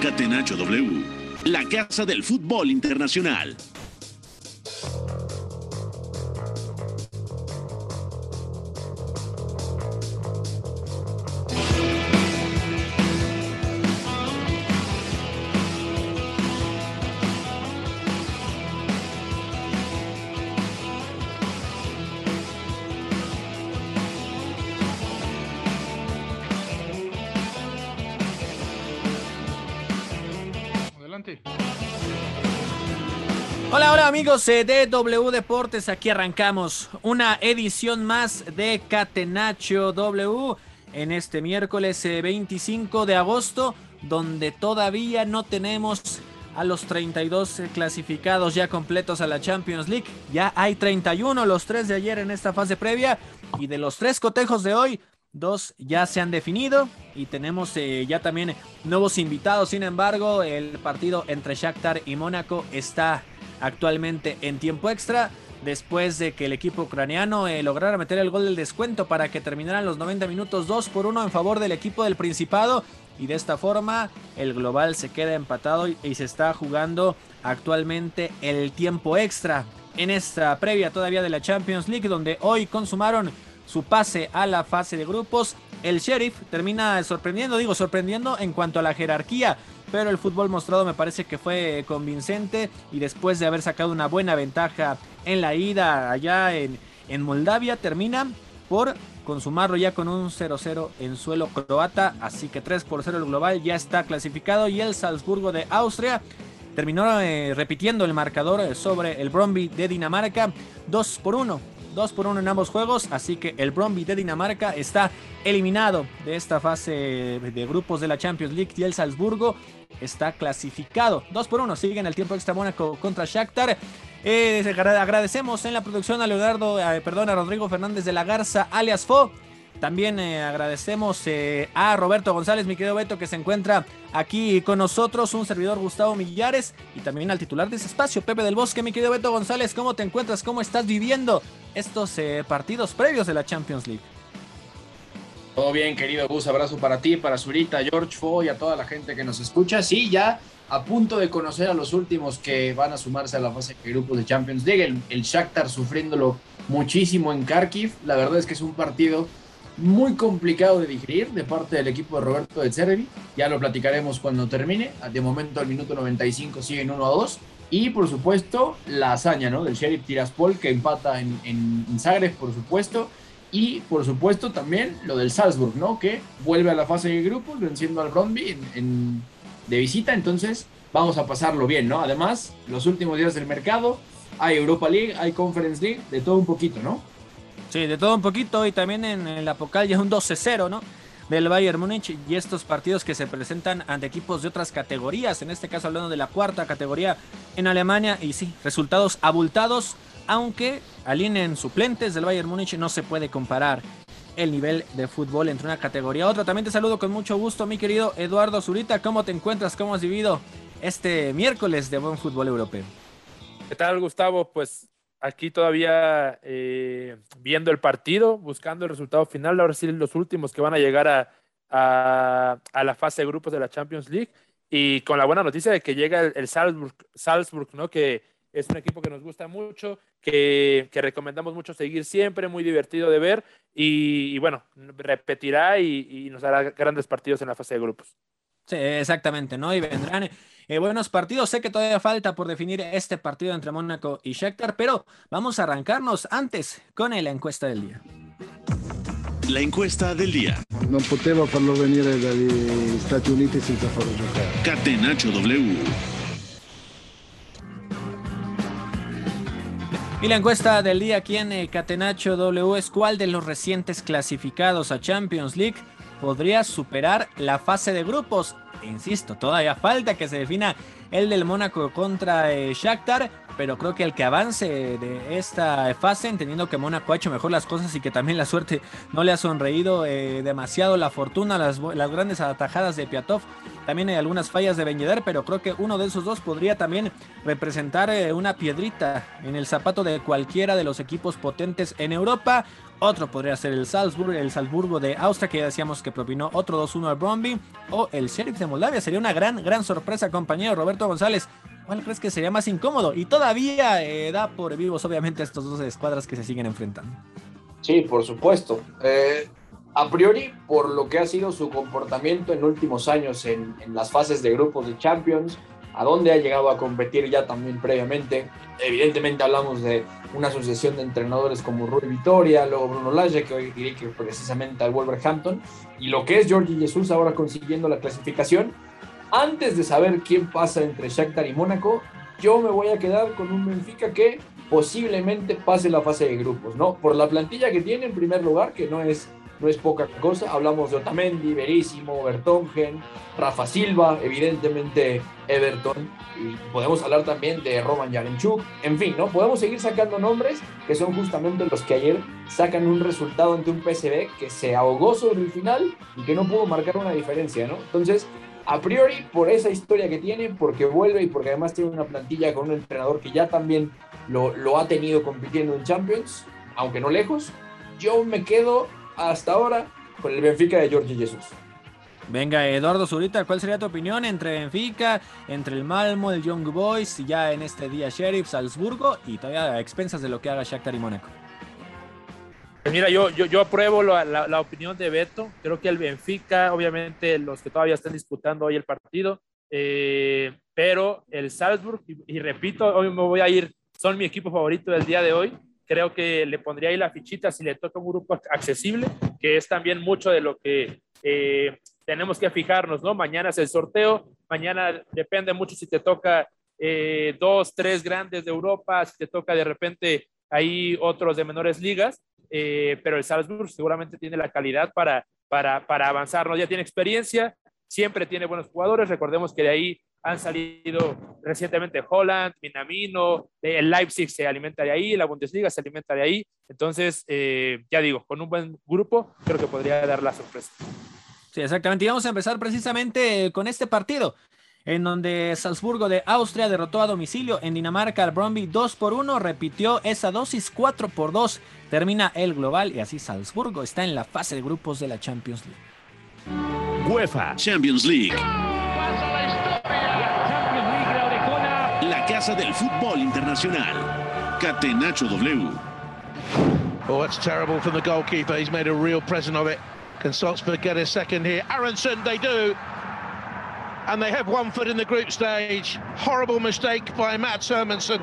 Catenacho W, la casa del fútbol internacional. Amigos de W Deportes, aquí arrancamos una edición más de Catenacho W en este miércoles 25 eh, de agosto, donde todavía no tenemos a los 32 clasificados ya completos a la Champions League. Ya hay 31, los tres de ayer en esta fase previa, y de los tres cotejos de hoy, dos ya se han definido y tenemos eh, ya también nuevos invitados. Sin embargo, el partido entre Shakhtar y Mónaco está actualmente en tiempo extra después de que el equipo ucraniano eh, lograra meter el gol del descuento para que terminaran los 90 minutos 2 por 1 en favor del equipo del Principado y de esta forma el global se queda empatado y, se está jugando actualmente el tiempo extra en esta previa todavía de la Champions League donde hoy consumaron su pase a la fase de grupos. El Sheriff termina sorprendiendo, digo sorprendiendo en cuanto a la jerarquía pero el fútbol mostrado me parece que fue convincente y después de haber sacado una buena ventaja en la ida allá en, en Moldavia, termina por consumarlo ya con un 0-0 en suelo croata, así que 3 por 0 el global ya está clasificado. Y el Salzburgo de Austria terminó eh, repitiendo el marcador sobre el Bromby de Dinamarca. 2 por 1 2 por 1 en ambos juegos, así que el Bromby de Dinamarca está eliminado de esta fase de grupos de la Champions League y el Salzburgo está clasificado. 2 por 1, sigue en el tiempo extra Mónaco contra Shakhtar. Eh, agradecemos en la producción a Leonardo, eh, a Rodrigo Fernández de la Garza, alias Fo. También eh, agradecemos eh, a Roberto González, mi querido Beto, que se encuentra aquí con nosotros, un servidor Gustavo Millares y también al titular de ese espacio, Pepe del Bosque, mi querido Beto González, ¿cómo te encuentras? ¿Cómo estás viviendo estos eh, partidos previos de la Champions League? Todo bien, querido Gus, abrazo para ti, para Zurita, George Fo y a toda la gente que nos escucha. Sí, ya a punto de conocer a los últimos que van a sumarse a la fase de grupos de Champions League. El, el Shakhtar sufriéndolo muchísimo en Kharkiv. La verdad es que es un partido muy complicado de digerir de parte del equipo de Roberto de Cervi. Ya lo platicaremos cuando termine. De momento, al minuto 95 siguen 1 a 2. Y por supuesto, la hazaña ¿no? del Sheriff Tiraspol que empata en, en, Zagreb, por supuesto. Y por supuesto también lo del Salzburg, ¿no? Que vuelve a la fase de grupos venciendo al Bromby en, de visita. Entonces vamos a pasarlo bien, ¿no? Además, los últimos días del mercado, hay Europa League, hay Conference League, de todo un poquito, ¿no? Sí, de todo un poquito y también en, la Pocal ya un 12-0, ¿no? Del Bayern Múnich y estos partidos que se presentan ante equipos de otras categorías, en este caso hablando de la cuarta categoría en Alemania y sí, resultados abultados, aunque alineen suplentes del Bayern Múnich no se puede comparar el nivel de fútbol entre una categoría a otra. También te saludo con mucho gusto, mi querido Eduardo Zurita. ¿Cómo te encuentras? ¿Cómo has vivido este miércoles de buen fútbol europeo? ¿Qué tal, Gustavo? Pues aquí todavía eh, viendo el partido, buscando el resultado final. Ahora sí, los últimos que van a llegar a, a, la fase de grupos de la Champions League. Y con la buena noticia de que llega el, Salzburg, Salzburg, ¿no? Que es un equipo que nos gusta mucho, que, que recomendamos mucho seguir siempre, muy divertido de ver. Y, bueno, repetirá y, y nos hará grandes partidos en la fase de grupos. Sí, exactamente, ¿no? Y vendrán eh, buenos partidos. Sé que todavía falta por definir este partido entre Mónaco y Shakhtar, pero vamos a arrancarnos antes con la encuesta del día. La encuesta del día. No poteva farlo venire dagli Stati Uniti senza farlo giocare. Catenaccio W. Y la encuesta del día aquí en eh, Catenacho W es cuál de los recientes clasificados a Champions League podría superar la fase de grupos. Insisto, todavía falta que se defina el del Mónaco contra eh, Shakhtar, pero creo que el que avance de esta fase, entendiendo que Mónaco ha hecho mejor las cosas y que también la suerte no le ha sonreído eh, demasiado la fortuna, las, grandes atajadas de Piatov, también hay algunas fallas de Ben pero creo que uno de esos dos podría también representar eh, una piedrita en el zapato de cualquiera de los equipos potentes en Europa. Otro podría ser el Salzburg, el Salzburgo de Austria, que ya decíamos que propinó otro 2-1 al Bromby. O el Sheriff de Moldavia. Sería una gran, gran sorpresa, compañero Roberto González. ¿Cuál crees que sería más incómodo? Y todavía eh, da por vivos, obviamente, estos dos escuadras que se siguen enfrentando. Sí, por supuesto. Eh, a priori, por lo que ha sido su comportamiento en últimos años en, las fases de grupos de Champions, a dónde ha llegado a competir ya también previamente. Evidentemente hablamos de una asociación de entrenadores como Rui Vitoria, luego Bruno Lage, que hoy dirige precisamente al Wolverhampton, y lo que es Jorge Jesús ahora consiguiendo la clasificación. Antes de saber quién pasa entre Shakhtar y Mónaco, yo me voy a quedar con un Benfica que posiblemente pase la fase de grupos, ¿no? Por la plantilla que tiene en primer lugar, que no es no es poca cosa. Hablamos de Otamendi, Verísimo, Bertongen, Rafa Silva, evidentemente Everton, y podemos hablar también de Roman Yarenchuk. En fin, ¿no? Podemos seguir sacando nombres que son justamente los que ayer sacan un resultado ante un PSV que se ahogó sobre el final y que no pudo marcar una diferencia, ¿no? Entonces, a priori, por esa historia que tiene, porque vuelve y porque además tiene una plantilla con un entrenador que ya también lo, ha tenido compitiendo en Champions, aunque no lejos, yo me quedo hasta ahora con el Benfica de Jorge Jesús. Venga, Eduardo Zurita, ¿cuál sería tu opinión entre Benfica, entre el Malmo, el Young Boys, ya en este día Sheriff, Salzburgo y todavía a expensas de lo que haga Shakhtar y Mónaco? Pues mira, yo, yo, yo apruebo la, la, opinión de Beto. Creo que el Benfica, obviamente, los que todavía están disputando hoy el partido, eh, pero el Salzburg, y, y, repito, hoy me voy a ir, son mi equipo favorito del día de hoy creo que le pondría ahí la fichita si le toca un grupo accesible, que es también mucho de lo que eh, tenemos que fijarnos, ¿no? Mañana es el sorteo, mañana depende mucho si te toca eh, dos, tres grandes de Europa, si te toca de repente ahí otros de menores ligas, eh, pero el Salzburg seguramente tiene la calidad para, para, para avanzar, ¿no? Ya tiene experiencia, siempre tiene buenos jugadores, recordemos que de ahí han salido recientemente Holland, Minamino, el Leipzig se alimenta de ahí, la Bundesliga se alimenta de ahí. Entonces, eh, ya digo, con un buen grupo, creo que podría dar la sorpresa. Sí, exactamente. Y vamos a empezar precisamente con este partido, en donde Salzburgo de Austria derrotó a domicilio en Dinamarca al Bromby 2 por 1, repitió esa dosis 4 por 2, termina el global y así Salzburgo está en la fase de grupos de la Champions League. UEFA Champions League. Casa del Fútbol Internacional. Catenacho W. Oh, that's terrible from the goalkeeper. He's made a real present of it. Can Salzburg get a second here? Aronson, they do. And they have one foot in the group stage. Horrible mistake by Matt Hermansen.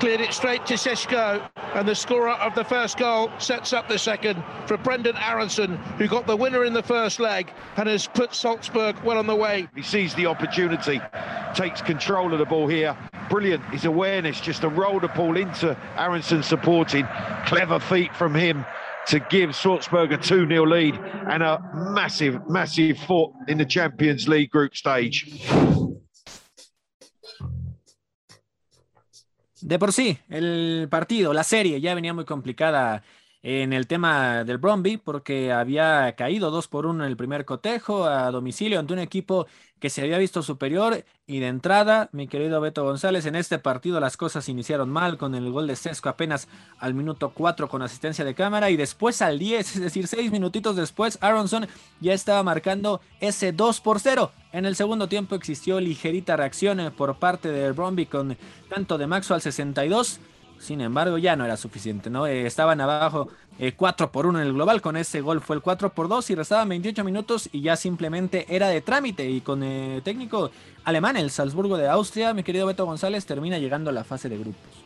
Cleared it straight to Sesko. And the scorer of the first goal sets up the second for Brendan Aronson, who got the winner in the first leg and has put Salzburg well on the way. He sees the opportunity, takes control of the ball here. Brilliant. His awareness just to roll the ball into Aronson supporting. Clever feet from him to give Salzburg a 2 0 lead and a massive, massive foot in the Champions League group stage. De por sí, el partido, la serie ya venía muy complicada en el tema del Bromby porque había caído 2 por 1 en el primer cotejo a domicilio ante un equipo que se había visto superior y de entrada, mi querido Beto González, en este partido las cosas iniciaron mal con el gol de Sesco apenas al minuto 4 con asistencia de cámara y después al 10, es decir, 6 minutitos después, Aronson ya estaba marcando ese 2 por 0. En el segundo tiempo existió ligerita reacción por parte del Bromby con tanto de Maxwell 62 sin embargo, ya no era suficiente, ¿no? Eh, estaban abajo 4 eh, por 1 en el global, con ese gol fue el 4 por 2 y restaban 28 minutos y ya simplemente era de trámite. Y con el eh, técnico alemán, el Salzburgo de Austria, mi querido Beto González, termina llegando a la fase de grupos.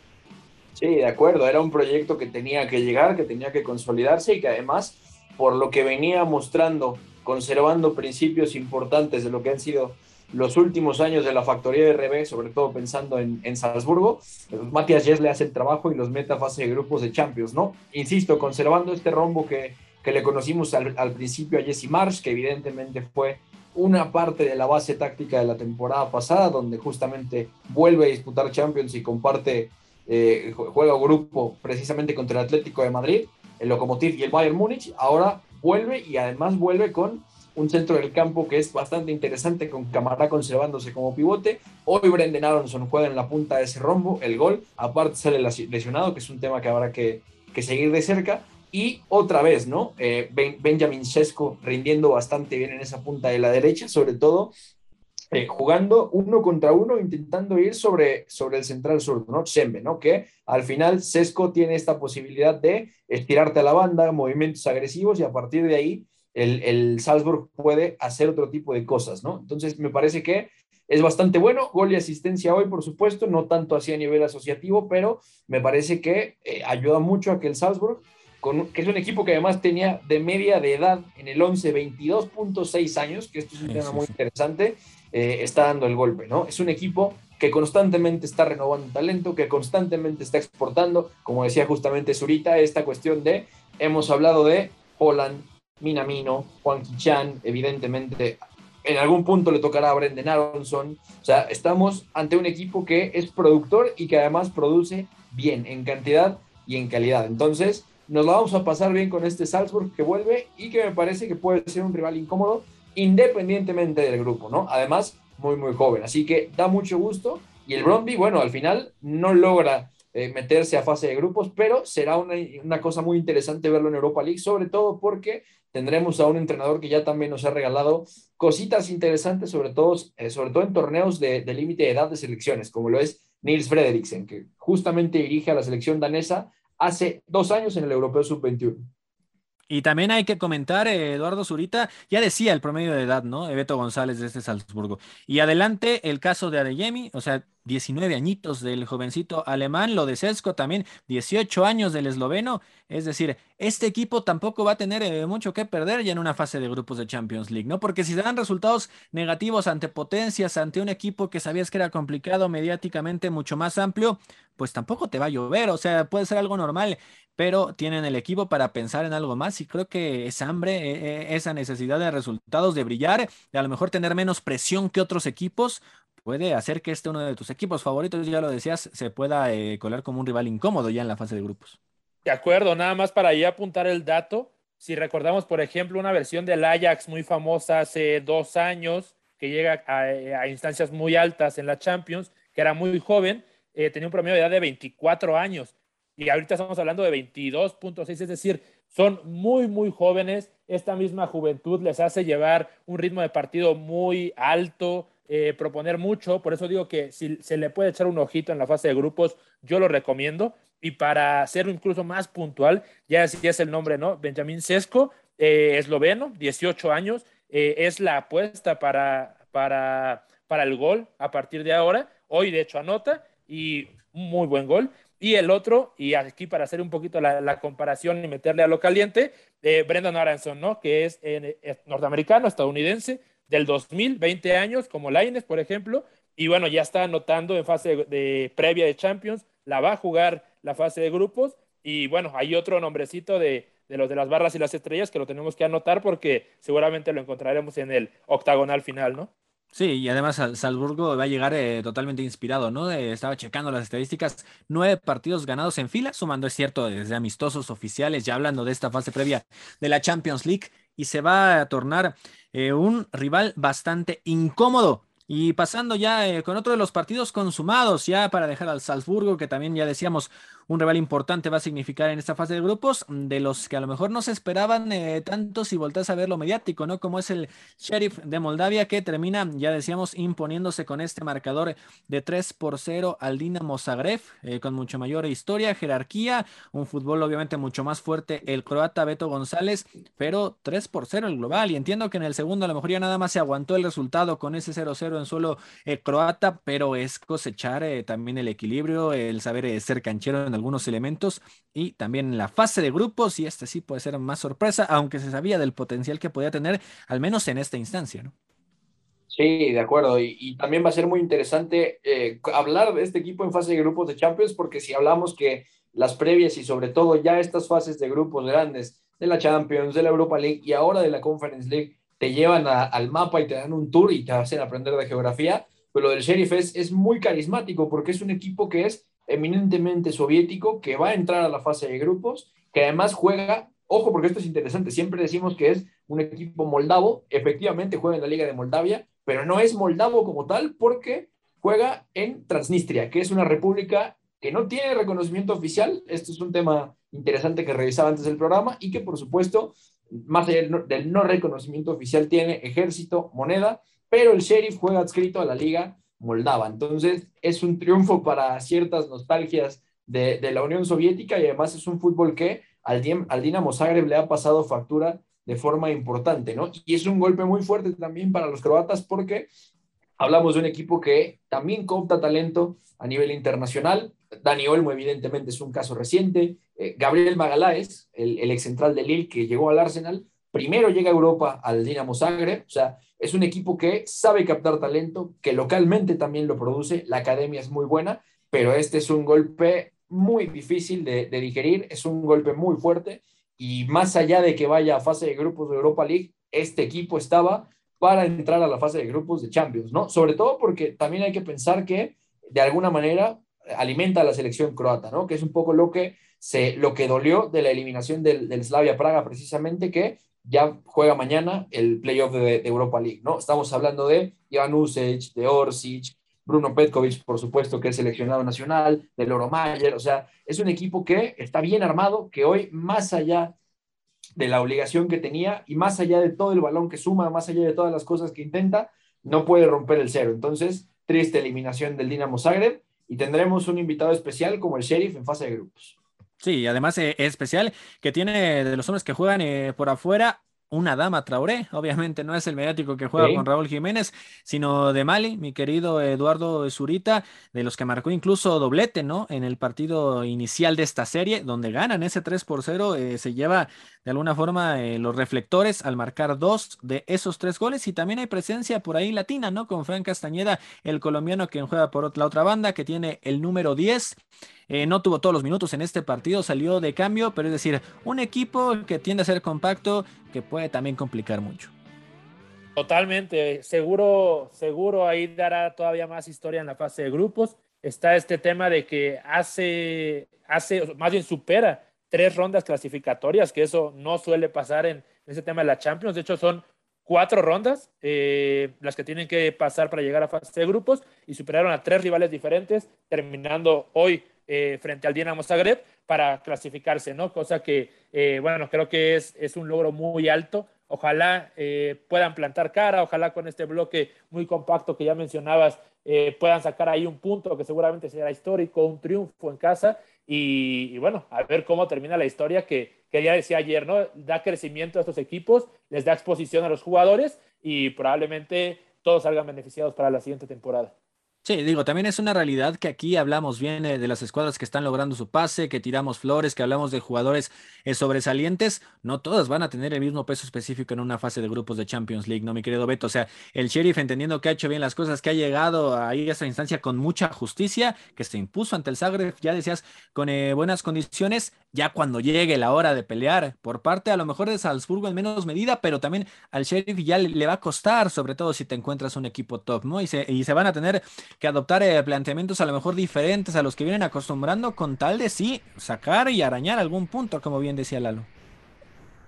Sí, de acuerdo, era un proyecto que tenía que llegar, que tenía que consolidarse y que además, por lo que venía mostrando, conservando principios importantes de lo que han sido los últimos años de la factoría de RB, sobre todo pensando en, en Salzburgo, pues, Matías Yes le hace el trabajo y los mete a fase de grupos de Champions, ¿no? Insisto, conservando este rombo que, que le conocimos al, al, principio a Jesse Marsh, que evidentemente fue una parte de la base táctica de la temporada pasada, donde justamente vuelve a disputar Champions y comparte, eh, juega grupo precisamente contra el Atlético de Madrid, el Lokomotiv y el Bayern Múnich, ahora vuelve y además vuelve con un centro del campo que es bastante interesante con Camará conservándose como pivote. Hoy Brendan Aronson juega en la punta de ese rombo, el gol, aparte sale lesionado, que es un tema que habrá que, seguir de cerca. Y otra vez, ¿no? Eh, Benjamin Sesko rindiendo bastante bien en esa punta de la derecha, sobre todo eh, jugando uno contra uno, intentando ir sobre, sobre el central sur, ¿no? Chembe, ¿no? Que al final Sesco tiene esta posibilidad de estirarte a la banda, movimientos agresivos y a partir de ahí el, el Salzburg puede hacer otro tipo de cosas, ¿no? Entonces me parece que es bastante bueno, gol y asistencia hoy, por supuesto, no tanto así a nivel asociativo, pero me parece que eh, ayuda mucho a que el Salzburg, con, que es un equipo que además tenía de media de edad en el 11 22.6 años, que esto es un tema muy interesante, eh, está dando el golpe, ¿no? Es un equipo que constantemente está renovando talento, que constantemente está exportando, como decía justamente Zurita, esta cuestión de, hemos hablado de Holland, Minamino, Juan Kichan, evidentemente en algún punto le tocará a Brendan Aronson, o sea, estamos ante un equipo que es productor y que además produce bien, en cantidad y en calidad. Entonces, nos vamos a pasar bien con este Salzburg que vuelve y que me parece que puede ser un rival incómodo independientemente del grupo, ¿no? Además, muy, muy joven. Así que da mucho gusto. Y el Bromby, bueno, al final no logra eh, meterse a fase de grupos, pero será una, cosa muy interesante verlo en Europa League, sobre todo porque tendremos a un entrenador que ya también nos ha regalado cositas interesantes, sobre todo, eh, sobre todo en torneos de, de límite de edad de selecciones, como lo es Nils Frederiksen, que justamente dirige a la selección danesa hace dos años en el Europeo Sub-21. Y también hay que comentar, eh, Eduardo Zurita, ya decía el promedio de edad, ¿no? Beto González de este Salzburgo. Y adelante el caso de Adeyemi, o sea, 19 añitos del jovencito alemán, lo de Sesco también, 18 años del esloveno. Es decir, este equipo tampoco va a tener eh, mucho que perder ya en una fase de grupos de Champions League, ¿no? Porque si dan resultados negativos ante potencias, ante un equipo que sabías que era complicado mediáticamente, mucho más amplio, pues tampoco te va a llover, o sea, puede ser algo normal pero tienen el equipo para pensar en algo más y creo que esa hambre, e, e, esa necesidad de resultados, de brillar, de a lo mejor tener menos presión que otros equipos, puede hacer que este uno de tus equipos favoritos, ya lo decías, se pueda eh, colar como un rival incómodo ya en la fase de grupos. De acuerdo, nada más para ahí apuntar el dato. Si recordamos, por ejemplo, una versión del Ajax muy famosa hace dos años, que llega a, instancias muy altas en la Champions, que era muy joven, eh, tenía un promedio de edad de 24 años y ahorita estamos hablando de 22.6, es decir, son muy, muy jóvenes. Esta misma juventud les hace llevar un ritmo de partido muy alto, eh, proponer mucho. Por eso digo que si se le puede echar un ojito en la fase de grupos, yo lo recomiendo. Y para ser incluso más puntual, ya así es el nombre, ¿no? Benjamín Sesco, eh, esloveno, 18 años, eh, es la apuesta para, para, para el gol a partir de ahora. Hoy, de hecho, anota y muy buen gol. Y el otro, y aquí para hacer un poquito la, comparación y meterle a lo caliente, eh, Brendan Aronson, ¿no? Que es, norteamericano, estadounidense, del 2000, 20 años, como Laines, por ejemplo, y bueno, ya está anotando en fase de, previa de Champions, la va a jugar la fase de grupos, y bueno, hay otro nombrecito de, de los de las barras y las estrellas que lo tenemos que anotar porque seguramente lo encontraremos en el octagonal final, ¿no? Sí, y además Salzburgo va a llegar eh, totalmente inspirado, ¿no? Estaba checando las estadísticas, nueve partidos ganados en fila, sumando, es cierto, desde amistosos oficiales, ya hablando de esta fase previa de la Champions League, y se va a tornar eh, un rival bastante incómodo. Y pasando ya con otro de los partidos consumados, ya para dejar al Salzburgo, que también ya decíamos un rival importante va a significar en esta fase de grupos, de los que a lo mejor no se esperaban eh, tanto si volteas a ver lo mediático, ¿no? Como es el Sheriff de Moldavia, que termina, ya decíamos, imponiéndose con este marcador de 3 por 0 al Dinamo Zagreb, eh, con mucho mayor historia, jerarquía, un fútbol obviamente mucho más fuerte, el croata Beto González, pero 3 por 0 el global. Y entiendo que en el segundo a lo mejor ya nada más se aguantó el resultado con ese 0-0 en suelo eh, croata, pero es cosechar también el equilibrio, el saber ser canchero en algunos elementos y también la fase de grupos y este sí puede ser más sorpresa, aunque se sabía del potencial que podía tener, al menos en esta instancia, ¿no? Sí, de acuerdo. Y, también va a ser muy interesante eh, hablar de este equipo en fase de grupos de Champions, porque si hablamos que las previas y sobre todo ya estas fases de grupos grandes de la Champions, de la Europa League y ahora de la Conference League te llevan al mapa y te dan un tour y te hacen aprender de geografía, pero lo del Sheriff es muy carismático porque es un equipo que es eminentemente soviético que va a entrar a la fase de grupos, que además juega, ojo porque esto es interesante, siempre decimos que es un equipo moldavo, efectivamente juega en la Liga de Moldavia, pero no es moldavo como tal porque juega en Transnistria, que es una república que no tiene reconocimiento oficial, esto es un tema interesante que revisaba antes del programa y que por supuesto, más allá del no, reconocimiento oficial, tiene ejército, moneda, pero el sheriff juega adscrito a la liga moldava. Entonces es un triunfo para ciertas nostalgias de, la Unión Soviética y además es un fútbol que al, al Dinamo Zagreb le ha pasado factura de forma importante, ¿no? Y es un golpe muy fuerte también para los croatas porque hablamos de un equipo que también coopta talento a nivel internacional. Dani Olmo, evidentemente, es un caso reciente. Eh, Gabriel Magaláes, el, el ex central de Lille que llegó al Arsenal, primero llega a Europa al Dinamo Zagreb. O sea, es un equipo que sabe captar talento, que localmente también lo produce. La academia es muy buena, pero este es un golpe muy difícil de, digerir, es un golpe muy fuerte y más allá de que vaya a fase de grupos de Europa League, este equipo estaba para entrar a la fase de grupos de Champions, ¿no? Sobre todo porque también hay que pensar que de alguna manera alimenta a la selección croata, ¿no? Que es un poco lo que, se, lo que dolió de la eliminación del, del Slavia Praga, precisamente, que ya juega mañana el playoff de, Europa League, ¿no? Estamos hablando de Iván Usic, de Orsic, Bruno Petkovic, por supuesto, que es seleccionado nacional, de Loro Mayer, o sea, es un equipo que está bien armado, que hoy, más allá de la obligación que tenía y más allá de todo el balón que suma, más allá de todas las cosas que intenta, no puede romper el cero. Entonces, triste eliminación del Dinamo Zagreb y tendremos un invitado especial como el Sheriff en fase de grupos. Sí, además eh, es especial que tiene de los hombres que juegan eh, por afuera una dama Traoré. Obviamente no es el mediático que juega con Raúl Jiménez, sino de Mali, mi querido Eduardo Zurita, de los que marcó incluso doblete, ¿no? En el partido inicial de esta serie, donde ganan ese 3 por 0, eh, se lleva de alguna forma eh, los reflectores al marcar dos de esos tres goles y también hay presencia por ahí latina, ¿no? Con Fran Castañeda, el colombiano que juega por la otra banda, que tiene el número 10. Eh, no tuvo todos los minutos en este partido, salió de cambio, pero es decir, un equipo que tiende a ser compacto, que puede también complicar mucho. Totalmente, seguro, seguro ahí dará todavía más historia en la fase de grupos. Está este tema de que hace, hace, más bien supera tres rondas clasificatorias, que eso no suele pasar en, ese tema de la Champions. De hecho, son cuatro rondas eh, las que tienen que pasar para llegar a fase de grupos y superaron a tres rivales diferentes, terminando hoy eh, frente al Dinamo Zagreb para clasificarse, ¿no? Cosa que, eh, bueno, creo que es, es un logro muy alto. Ojalá eh, puedan plantar cara, ojalá con este bloque muy compacto que ya mencionabas puedan sacar ahí un punto que seguramente será histórico, un triunfo en casa y, bueno, a ver cómo termina la historia que, que ya decía ayer, ¿no? Da crecimiento a estos equipos, les da exposición a los jugadores y probablemente todos salgan beneficiados para la siguiente temporada. Sí, digo, también es una realidad que aquí hablamos bien de las escuadras que están logrando su pase, que tiramos flores, que hablamos de jugadores eh, sobresalientes. No todas van a tener el mismo peso específico en una fase de grupos de Champions League, ¿no, mi querido Beto? O sea, el Sheriff entendiendo que ha hecho bien las cosas, que ha llegado ahí a esa instancia con mucha justicia, que se impuso ante el Zagreb, ya decías, con eh, buenas condiciones, ya cuando llegue la hora de pelear por parte a lo mejor de Salzburgo en menos medida, pero también al Sheriff ya le, va a costar, sobre todo si te encuentras un equipo top, ¿no? Y se, y se van a tener que adoptar eh, planteamientos a lo mejor diferentes a los que vienen acostumbrando con tal de sí sacar y arañar algún punto, como bien decía Lalo.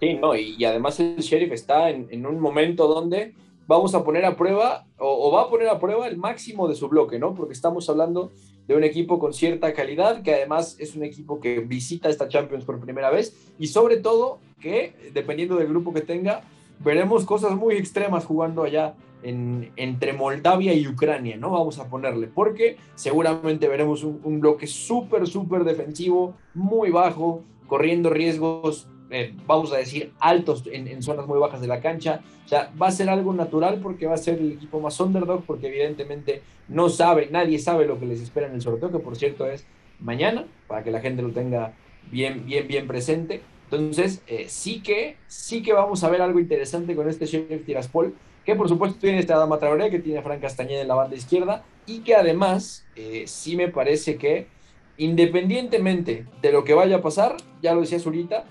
Sí, no, y, además el sheriff está en, un momento donde vamos a poner a prueba o, va a poner a prueba el máximo de su bloque, ¿no? Porque estamos hablando de un equipo con cierta calidad, que además es un equipo que visita esta Champions por primera vez y sobre todo que, dependiendo del grupo que tenga, veremos cosas muy extremas jugando allá entre Moldavia y Ucrania, ¿no? Vamos a ponerle, porque seguramente veremos un, bloque súper, súper defensivo, muy bajo, corriendo riesgos, eh, vamos a decir, altos en, zonas muy bajas de la cancha. O sea, va a ser algo natural porque va a ser el equipo más underdog, porque evidentemente no sabe, nadie sabe lo que les espera en el sorteo, que por cierto es mañana, para que la gente lo tenga bien, bien, bien presente. Entonces, eh, sí que, sí que vamos a ver algo interesante con este Sheriff Tiraspol que por supuesto tiene esta Dama Traoré, que tiene a Fran Castañeda en la banda izquierda, y que además eh, sí me parece que independientemente de lo que vaya a pasar, ya lo decía Zurita,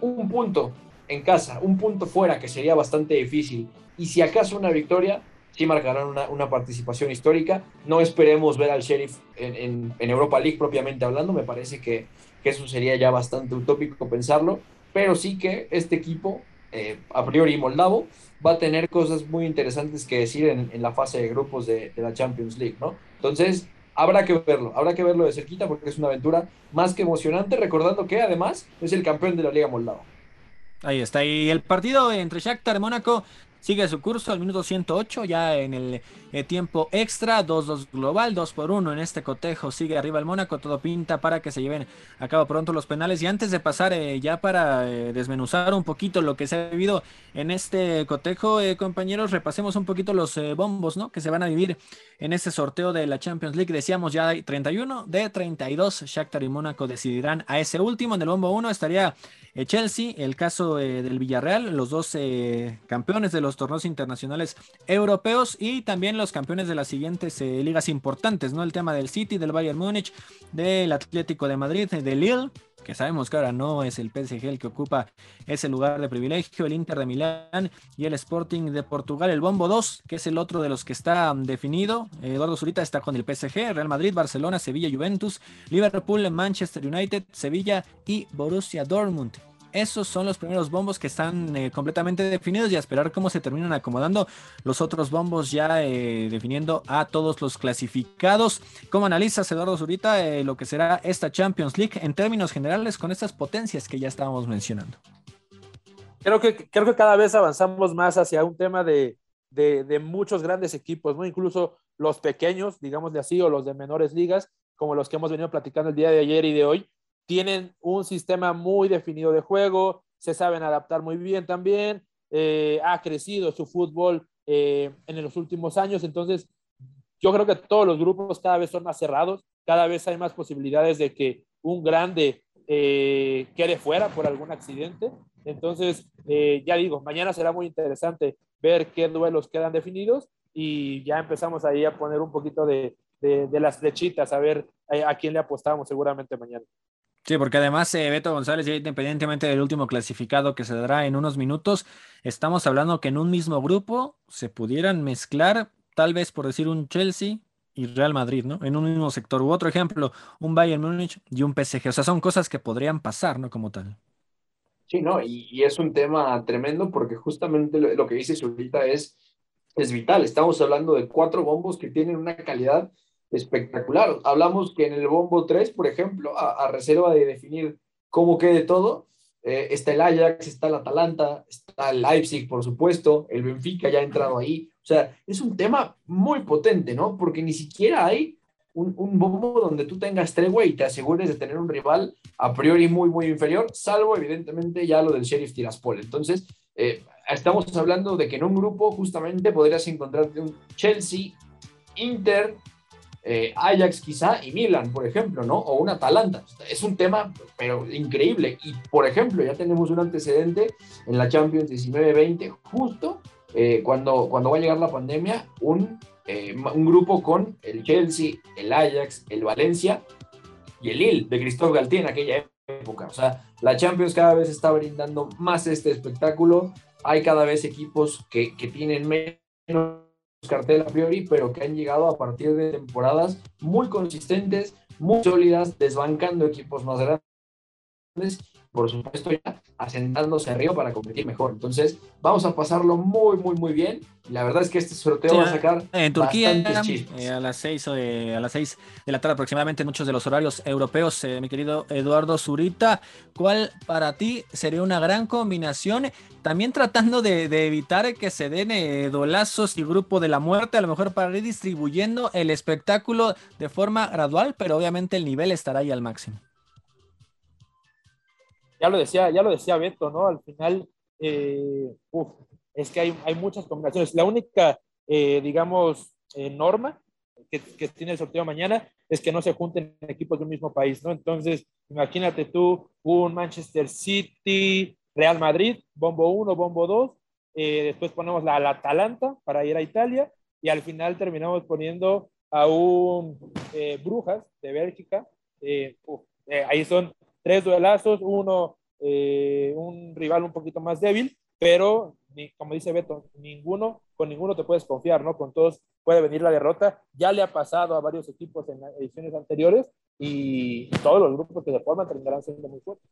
un punto en casa, un punto fuera, que sería bastante difícil, y si acaso una victoria, sí marcarán una, participación histórica. No esperemos ver al Sheriff en, Europa League propiamente hablando, me parece que, que, eso sería ya bastante utópico pensarlo, pero sí que este equipo, eh, a priori moldavo, va a tener cosas muy interesantes que decir en, la fase de grupos de, la Champions League, ¿no? Entonces, habrá que verlo, habrá que verlo de cerquita porque es una aventura más que emocionante, recordando que además es el campeón de la Liga Moldava. Ahí está, y el partido entre Shakhtar y Mónaco sigue su curso al minuto 108, ya en el eh, tiempo extra, 2-2 global, 2 por 1 en este cotejo, sigue arriba el Mónaco, todo pinta para que se lleven a cabo pronto los penales. Y antes de pasar eh, ya para eh, desmenuzar un poquito lo que se ha vivido en este cotejo, compañeros, repasemos un poquito los bombos ¿no? que se van a vivir en este sorteo de la Champions League. Decíamos ya 31 de 32, Shakhtar y Mónaco decidirán a ese último. En el bombo 1 estaría Chelsea, el caso del Villarreal, los dos campeones de los torneos internacionales europeos y también campeones de las siguientes eh, ligas importantes, ¿no? El tema del City, del Bayern Múnich, del Atlético de Madrid, del Lille, que sabemos que ahora no es el PSG el que ocupa ese lugar de privilegio, el Inter de Milán y el Sporting de Portugal, el Bombo 2, que es el otro de los que está mm, definido. Eduardo Zurita está con el PSG, Real Madrid, Barcelona, Sevilla, Juventus, Liverpool, Manchester United, Sevilla y Borussia Dortmund. Esos son los primeros bombos que están eh, completamente definidos y a esperar cómo se terminan acomodando los otros bombos ya eh, definiendo a todos los clasificados. ¿Cómo analizas, Eduardo Zurita, eh, lo que será esta Champions League en términos generales con estas potencias que ya estábamos mencionando? Creo que, creo que cada vez avanzamos más hacia un tema de, de, muchos grandes equipos, ¿no? Incluso los pequeños, digamos así, o los de menores ligas, como los que hemos venido platicando el día de ayer y de hoy, tienen un sistema muy definido de juego, se saben adaptar muy bien también, eh, ha crecido su fútbol eh, en los últimos años, entonces yo creo que todos los grupos cada vez son más cerrados, cada vez hay más posibilidades de que un grande eh, quede fuera por algún accidente. Entonces, ya digo, mañana será muy interesante ver qué duelos quedan definidos y ya empezamos ahí a poner un poquito de, de las flechitas, a ver a quién le apostamos seguramente mañana. Sí, porque además eh, Beto González, independientemente del último clasificado que se dará en unos minutos, estamos hablando que en un mismo grupo se pudieran mezclar, tal vez por decir un Chelsea y Real Madrid, ¿no? En un mismo sector. U otro ejemplo, un Bayern Múnich y un PSG. O sea, son cosas que podrían pasar, ¿no? Como tal. Sí, no, y, es un tema tremendo porque justamente lo, lo que dices ahorita es, es vital. Estamos hablando de cuatro bombos que tienen una calidad espectacular. Hablamos que en el bombo 3, por ejemplo, a, reserva de definir cómo quede todo, eh, está el Ajax, está el Atalanta, está el Leipzig, por supuesto, el Benfica ya ha entrado ahí. O sea, es un tema muy potente, ¿no? Porque ni siquiera hay un, bombo donde tú tengas tregua y te asegures de tener un rival a priori muy, muy inferior, salvo evidentemente ya lo del Sheriff Tiraspol. Entonces, eh, estamos hablando de que en un grupo justamente podrías encontrarte un Chelsea, Inter, eh, Ajax quizá y Milan, por ejemplo, ¿no? O un Atalanta. Es un tema, pero increíble. Y, por ejemplo, ya tenemos un antecedente en la Champions 19-20, justo eh, cuando, cuando va a llegar la pandemia, un, eh, un grupo con el Chelsea, el Ajax, el Valencia y el Lille de Cristóbal Galtier en aquella época. O sea, la Champions cada vez está brindando más este espectáculo. Hay cada vez equipos que, que tienen menos cartel a priori, pero que han llegado a partir de temporadas muy consistentes, muy sólidas, desbancando equipos más grandes, por supuesto ya asentándose arriba para competir mejor. Entonces, vamos a pasarlo muy, muy, muy bien. La verdad es que este sorteo va a sacar en Turquía eh, a las 6 a las 6 de la tarde aproximadamente muchos de los horarios europeos, eh, mi querido Eduardo Zurita, ¿cuál para ti sería una gran combinación? También tratando de, evitar que se den eh, dolazos y grupo de la muerte, a lo mejor para ir distribuyendo el espectáculo de forma gradual, pero obviamente el nivel estará ahí al máximo ya lo decía, ya lo decía Beto, ¿no? Al final, eh, es que hay, hay, muchas combinaciones. La única, eh, digamos, eh, norma que, que, tiene el sorteo mañana es que no se junten equipos de un mismo país, ¿no? Entonces, imagínate tú un Manchester City, Real Madrid, bombo 1, bombo 2, después ponemos la, la, Atalanta para ir a Italia y al final terminamos poniendo a un Brujas de Bélgica. ahí son tres duelazos, uno, eh, un rival un poquito más débil, pero como dice Beto, ninguno, con ninguno te puedes confiar, ¿no? Con todos puede venir la derrota. Ya le ha pasado a varios equipos en ediciones anteriores y todos los grupos que se forman terminarán siendo muy fuertes.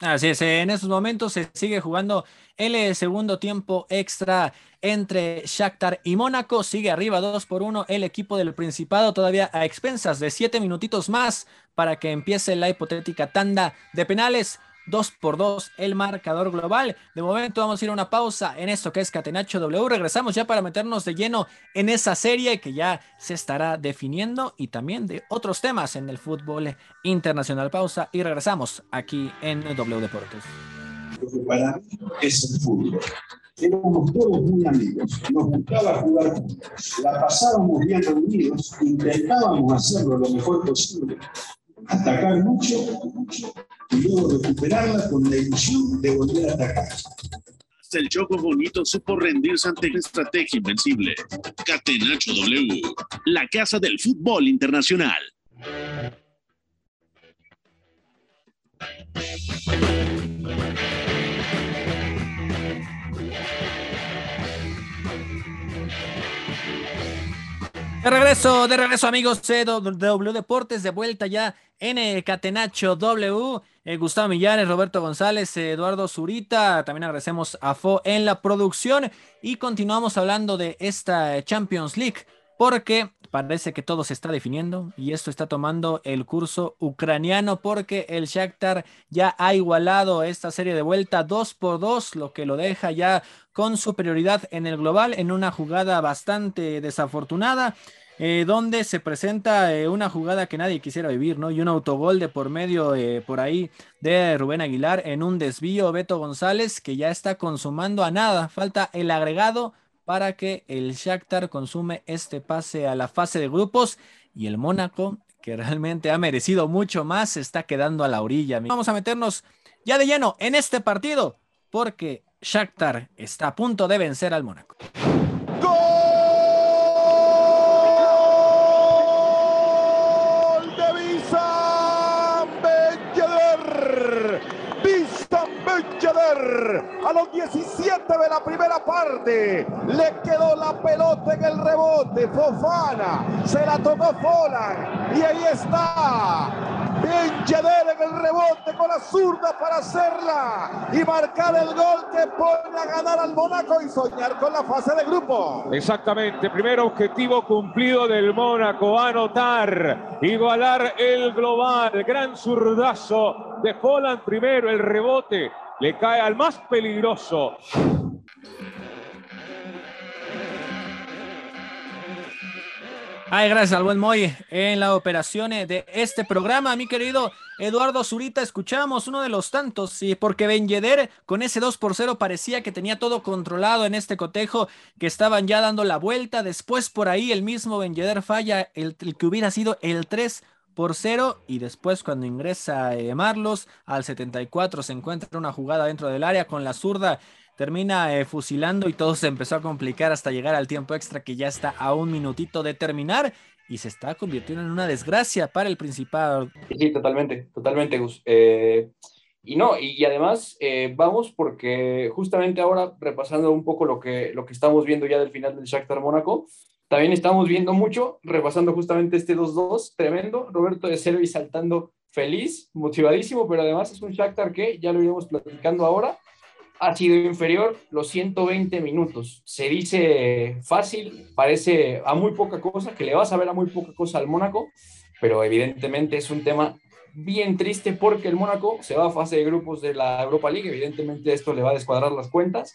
Así es, en esos momentos se sigue jugando el segundo tiempo extra entre Shakhtar y Mónaco. Sigue arriba 2 por 1 el equipo del Principado, todavía a expensas de 7 minutitos más para que empiece la hipotética tanda de penales. 2 por 2 el marcador global. De momento vamos a ir a una pausa en esto que es Catenacho W. Regresamos ya para meternos de lleno en esa serie que ya se estará definiendo y también de otros temas en el fútbol internacional. Pausa y regresamos aquí en W Deportes. para mí es el fútbol éramos todos muy amigos, nos gustaba jugar juntos, la pasábamos bien reunidos, intentábamos hacerlo lo mejor posible, atacar mucho, y luego recuperarla con la ilusión de volver a atacar. Hasta el Choco Bonito supo rendirse ante la estrategia invencible. Catenacho W, la casa del fútbol internacional. De regreso, de regreso amigos de W Deportes, de vuelta ya en el Catenacho W. Eh, Gustavo Millares, Roberto González, Eduardo Zurita, también agradecemos a FO en la producción y continuamos hablando de esta Champions League porque parece que todo se está definiendo y esto está tomando el curso ucraniano porque el Shakhtar ya ha igualado esta serie de vuelta 2 por 2, lo que lo deja ya con superioridad en el global en una jugada bastante desafortunada. Eh, donde se presenta eh, una jugada que nadie quisiera vivir, ¿no? Y un autogol de por medio eh, por ahí de Rubén Aguilar en un desvío Beto González que ya está consumando a nada. Falta el agregado para que el Shakhtar consume este pase a la fase de grupos y el Mónaco, que realmente ha merecido mucho más, se está quedando a la orilla. Vamos a meternos ya de lleno en este partido porque Shakhtar está a punto de vencer al Mónaco. A los 17 de la primera parte. Le quedó la pelota en el rebote. Fofana se la tocó Folan. Y ahí está. Ben en el rebote con la zurda para hacerla y marcar el gol que pone a ganar al Mónaco y soñar con la fase de grupo. Exactamente, primer objetivo cumplido del Mónaco, anotar, igualar el global, gran zurdazo de Folan primero, el rebote le cae al más peligroso. Ay, gracias al buen Moy en la operación de este programa, mi querido Eduardo Zurita. Escuchamos uno de los tantos, sí, porque Ben Yedder con ese 2 por 0 parecía que tenía todo controlado en este cotejo, que estaban ya dando la vuelta. Después por ahí el mismo Ben Yedder falla el, el que hubiera sido el 3 por cero y después cuando ingresa eh, Marlos al 74 se encuentra una jugada dentro del área con la zurda termina eh, fusilando y todo se empezó a complicar hasta llegar al tiempo extra que ya está a un minutito de terminar y se está convirtiendo en una desgracia para el Principado. Sí, totalmente, totalmente, Gus. Eh, y no, y, además vamos porque justamente ahora repasando un poco lo que, lo que estamos viendo ya del final del Shakhtar Mónaco, también estamos viendo mucho, repasando justamente este 2-2, tremendo. Roberto de y saltando feliz, motivadísimo, pero además es un Shakhtar que, ya lo iremos platicando ahora, ha sido inferior los 120 minutos. Se dice fácil, parece a muy poca cosa, que le vas a ver a muy poca cosa al Mónaco, pero evidentemente es un tema bien triste porque el Mónaco se va a fase de grupos de la Europa League, evidentemente esto le va a descuadrar las cuentas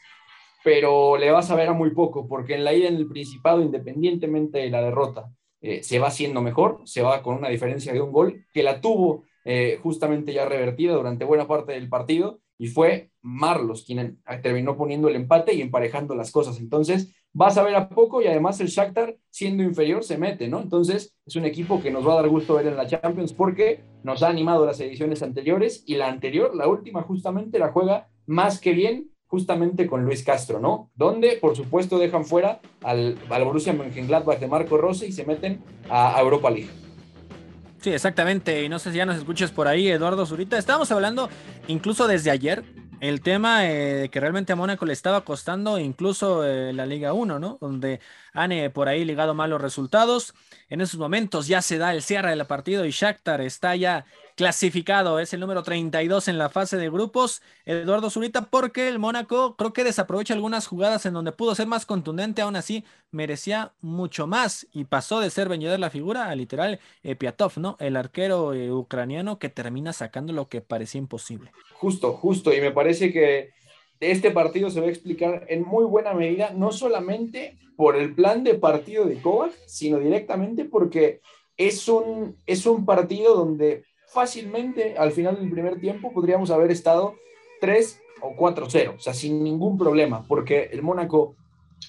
pero le vas a ver a muy poco, porque en la ida en el Principado, independientemente de la derrota, eh, se va haciendo mejor, se va con una diferencia de un gol, que la tuvo eh, justamente ya revertida durante buena parte del partido, y fue Marlos quien terminó poniendo el empate y emparejando las cosas. Entonces, vas a ver a poco y además el Shakhtar, siendo inferior, se mete, ¿no? Entonces, es un equipo que nos va a dar gusto ver en la Champions porque nos ha animado las ediciones anteriores y la anterior, la última, justamente la juega más que bien justamente con Luis Castro, ¿no? Donde, por supuesto, dejan fuera al, al Borussia Mönchengladbach de Marco Rossi y se meten a, Europa League. Sí, exactamente. Y no sé si ya nos escuches por ahí, Eduardo Zurita. Estábamos hablando incluso desde ayer el tema eh, que realmente a Mónaco le estaba costando incluso eh, la Liga 1, ¿no? Donde han por ahí ligado malos resultados. En esos momentos ya se da el cierre del partido y Shakhtar está ya clasificado, es el número 32 en la fase de grupos, Eduardo Zurita, porque el Mónaco creo que desaprovecha algunas jugadas en donde pudo ser más contundente, aún así merecía mucho más y pasó de ser Ben la figura a literal eh, Piatov, ¿no? El arquero eh, ucraniano que termina sacando lo que parecía imposible. Justo, justo, y me parece que este partido se va a explicar en muy buena medida, no solamente por el plan de partido de Kovac, sino directamente porque es un, es un partido donde fácilmente al final del primer tiempo podríamos haber estado 3 o 4-0, o sea, sin ningún problema, porque el Mónaco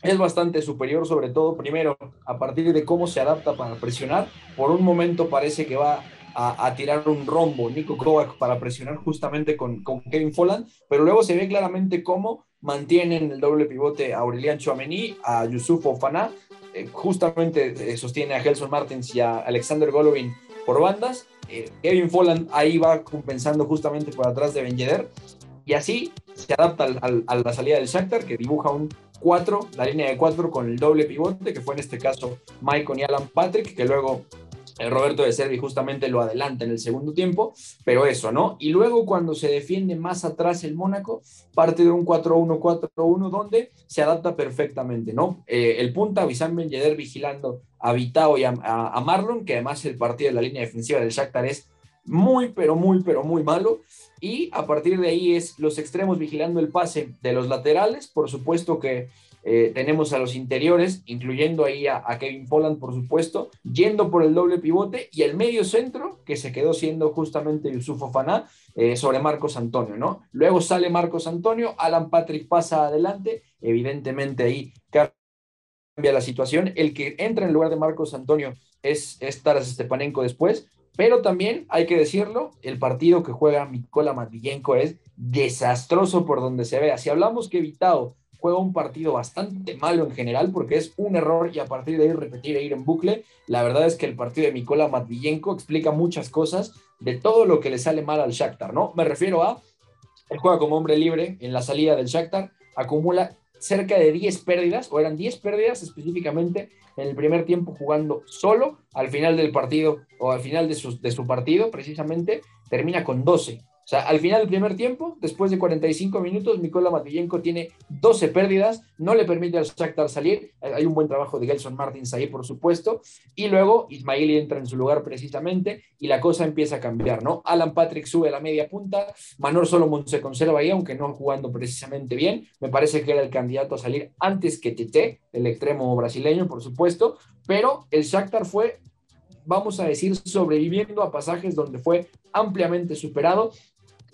es bastante superior, sobre todo primero a partir de cómo se adapta para presionar. Por un momento parece que va a, tirar un rombo. Nico Kovac para presionar justamente con, con, Kevin Folland, pero luego se ve claramente cómo mantienen el doble pivote a Aurelian Chouameni, a Yusuf Ofana, eh, justamente eh, sostiene a Gelson Martins y a Alexander Golovin por bandas, eh, Kevin Folland ahí va compensando justamente por atrás de Ben y así se adapta a la salida del Shakhtar que dibuja un 4, la línea de 4 con el doble pivote que fue en este caso Maicon y Alan Patrick que luego Roberto de Servi justamente lo adelanta en el segundo tiempo, pero eso, ¿no? Y luego cuando se defiende más atrás el Mónaco, parte de un 4-1-4-1 donde se adapta perfectamente, ¿no? Eh, el punta, Wissam Ben Yedder vigilando a Vitao y a, Marlon, que además el partido de la línea defensiva del Shakhtar es muy, pero muy, pero muy malo. Y a partir de ahí es los extremos vigilando el pase de los laterales, por supuesto que eh, tenemos a los interiores, incluyendo ahí a, Kevin Poland, por supuesto, yendo por el doble pivote y el medio centro, que se quedó siendo justamente Yusuf Ofana eh, sobre Marcos Antonio, ¿no? Luego sale Marcos Antonio, Alan Patrick pasa adelante, evidentemente ahí cambia la situación. El que entra en lugar de Marcos Antonio es, es Taras Stepanenko después, pero también hay que decirlo, el partido que juega Mikola Matvillenko es desastroso por donde se vea. Si hablamos que Vitao juega un partido bastante malo en general porque es un error y a partir de ahí repetir e ir en bucle. La verdad es que el partido de Mikola Matvillenko explica muchas cosas de todo lo que le sale mal al Shakhtar, ¿no? Me refiero a, él juega como hombre libre en la salida del Shakhtar, acumula cerca de 10 pérdidas, o eran 10 pérdidas específicamente en el primer tiempo jugando solo, al final del partido o al final de su, de su partido precisamente, termina con 12. O sea, al final del primer tiempo, después de 45 minutos, Mikola Matvillenko tiene 12 pérdidas, no le permite al Shakhtar salir. Hay un buen trabajo de Gelson Martins ahí, por supuesto. Y luego Ismaili entra en su lugar precisamente y la cosa empieza a cambiar, ¿no? Alan Patrick sube a la media punta, Manor Solomon se conserva ahí, aunque no jugando precisamente bien. Me parece que era el candidato a salir antes que Tete, el extremo brasileño, por supuesto. Pero el Shakhtar fue vamos a decir, sobreviviendo a pasajes donde fue ampliamente superado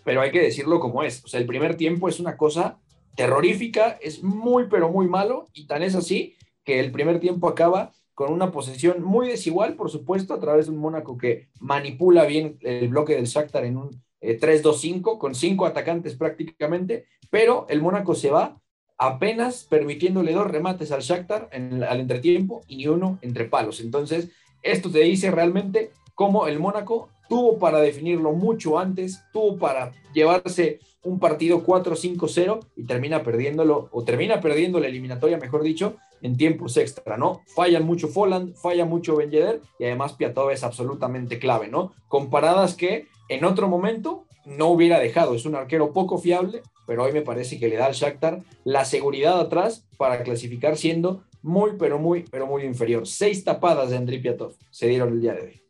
pero hay que decirlo como es. O sea, el primer tiempo es una cosa terrorífica, es muy, pero muy malo, y tan es así que el primer tiempo acaba con una posesión muy desigual, por supuesto, a través de un Mónaco que manipula bien el bloque del Shakhtar en un 3-2-5, eh, con cinco atacantes prácticamente, pero el Mónaco se va apenas permitiéndole dos remates al Shakhtar en, al entretiempo y uno entre palos. Entonces, esto te dice realmente cómo el Mónaco tuvo para definirlo mucho antes, tuvo para llevarse un partido 4-5-0 y termina perdiéndolo, o termina perdiendo la eliminatoria, mejor dicho, en tiempos extra, ¿no? Fallan mucho Folland, falla mucho Ben y además Piatov es absolutamente clave, ¿no? Comparadas que en otro momento no hubiera dejado, es un arquero poco fiable, pero hoy me parece que le da al Shakhtar la seguridad atrás para clasificar siendo muy, pero muy, pero muy inferior. Seis tapadas de Andriy Piatov se dieron el día de hoy.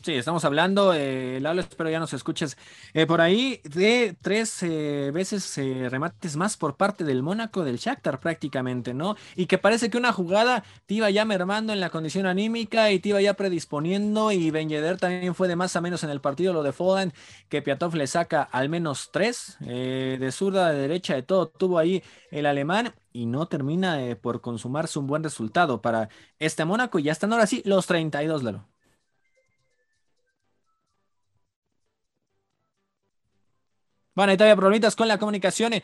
Sí, estamos hablando, eh, Lalo, espero ya nos escuches, eh, por ahí de tres eh, veces eh, remates más por parte del Mónaco, del Shakhtar prácticamente, ¿no? Y que parece que una jugada te iba ya mermando en la condición anímica y te iba ya predisponiendo y Ben también fue de más a menos en el partido, lo de Foden, que Piatov le saca al menos tres, de zurda, de derecha, de todo, tuvo ahí el alemán y no termina por consumarse un buen resultado para este Mónaco y ya están ahora sí los 32, Lalo. Bueno, ahí todavía problemitas con la comunicación